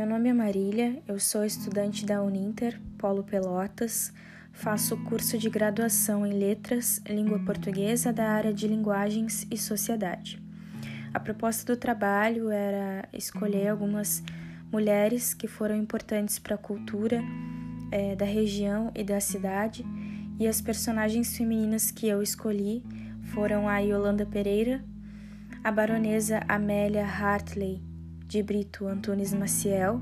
meu nome é Marília, eu sou estudante da Uninter, Polo Pelotas, faço curso de graduação em Letras, Língua Portuguesa da área de Linguagens e Sociedade. A proposta do trabalho era escolher algumas mulheres que foram importantes para a cultura é, da região e da cidade, e as personagens femininas que eu escolhi foram a Yolanda Pereira, a baronesa Amélia Hartley de Brito Antunes Maciel,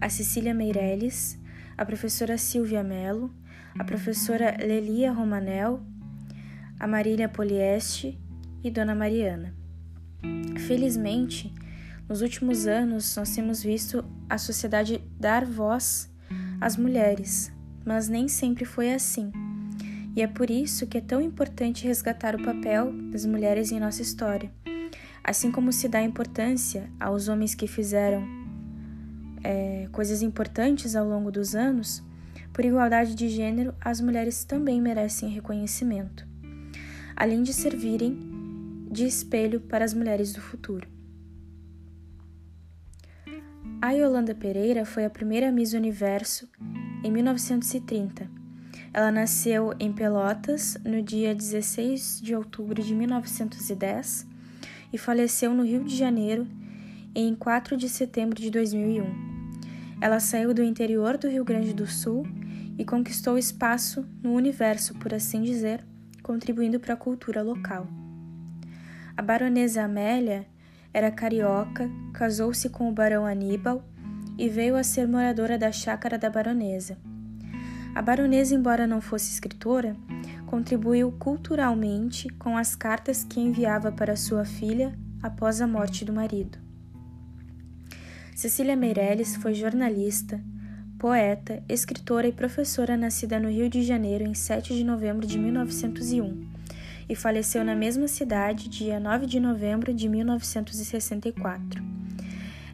a Cecília Meirelles, a professora Silvia Mello, a professora Lelia Romanel, a Marília Polieste e Dona Mariana. Felizmente, nos últimos anos nós temos visto a sociedade dar voz às mulheres, mas nem sempre foi assim. E é por isso que é tão importante resgatar o papel das mulheres em nossa história Assim como se dá importância aos homens que fizeram é, coisas importantes ao longo dos anos, por igualdade de gênero, as mulheres também merecem reconhecimento, além de servirem de espelho para as mulheres do futuro. A Yolanda Pereira foi a primeira Miss Universo em 1930. Ela nasceu em Pelotas no dia 16 de outubro de 1910 e faleceu no Rio de Janeiro em 4 de setembro de 2001. Ela saiu do interior do Rio Grande do Sul e conquistou espaço no universo, por assim dizer, contribuindo para a cultura local. A baronesa Amélia era carioca, casou-se com o barão Aníbal e veio a ser moradora da chácara da baronesa. A baronesa, embora não fosse escritora, contribuiu culturalmente com as cartas que enviava para sua filha após a morte do marido. Cecília Meirelles foi jornalista, poeta, escritora e professora nascida no Rio de Janeiro em 7 de novembro de 1901 e faleceu na mesma cidade dia 9 de novembro de 1964.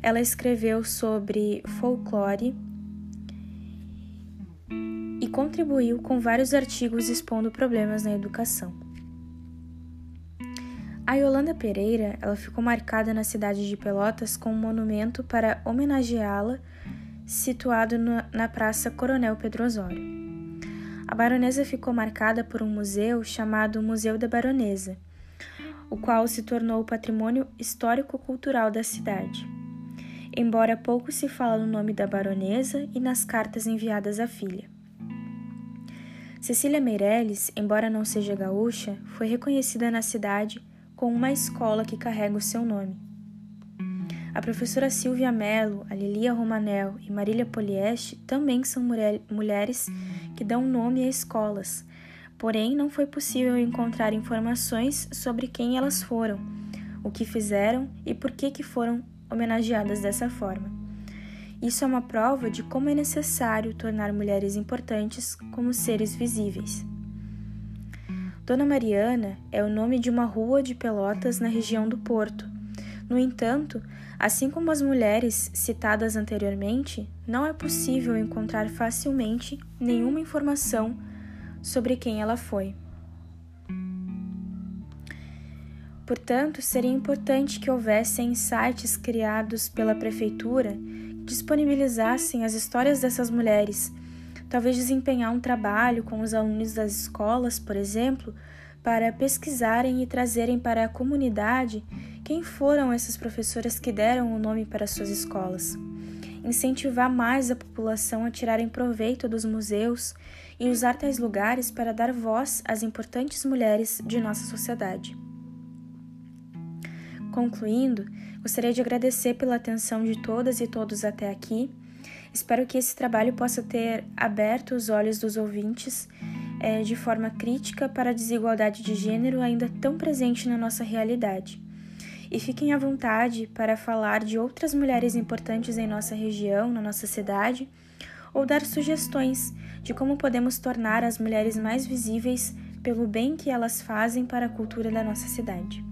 Ela escreveu sobre folclore, contribuiu com vários artigos expondo problemas na educação. A Yolanda Pereira ela ficou marcada na cidade de Pelotas com um monumento para homenageá-la, situado na Praça Coronel Pedro Osório. A baronesa ficou marcada por um museu chamado Museu da Baronesa, o qual se tornou patrimônio histórico-cultural da cidade. Embora pouco se fala no nome da baronesa e nas cartas enviadas à filha. Cecília Meirelles, embora não seja gaúcha, foi reconhecida na cidade com uma escola que carrega o seu nome. A professora Silvia Mello, a Lilia Romanel e Marília Polieste também são mulheres que dão nome a escolas, porém não foi possível encontrar informações sobre quem elas foram, o que fizeram e por que, que foram homenageadas dessa forma. Isso é uma prova de como é necessário tornar mulheres importantes como seres visíveis. Dona Mariana é o nome de uma rua de Pelotas na região do Porto. No entanto, assim como as mulheres citadas anteriormente, não é possível encontrar facilmente nenhuma informação sobre quem ela foi. Portanto, seria importante que houvessem sites criados pela prefeitura disponibilizassem as histórias dessas mulheres, talvez desempenhar um trabalho com os alunos das escolas, por exemplo, para pesquisarem e trazerem para a comunidade quem foram essas professoras que deram o nome para suas escolas. Incentivar mais a população a tirarem proveito dos museus e usar tais lugares para dar voz às importantes mulheres de nossa sociedade. Concluindo, gostaria de agradecer pela atenção de todas e todos até aqui. Espero que esse trabalho possa ter aberto os olhos dos ouvintes é, de forma crítica para a desigualdade de gênero ainda tão presente na nossa realidade. E fiquem à vontade para falar de outras mulheres importantes em nossa região, na nossa cidade, ou dar sugestões de como podemos tornar as mulheres mais visíveis pelo bem que elas fazem para a cultura da nossa cidade.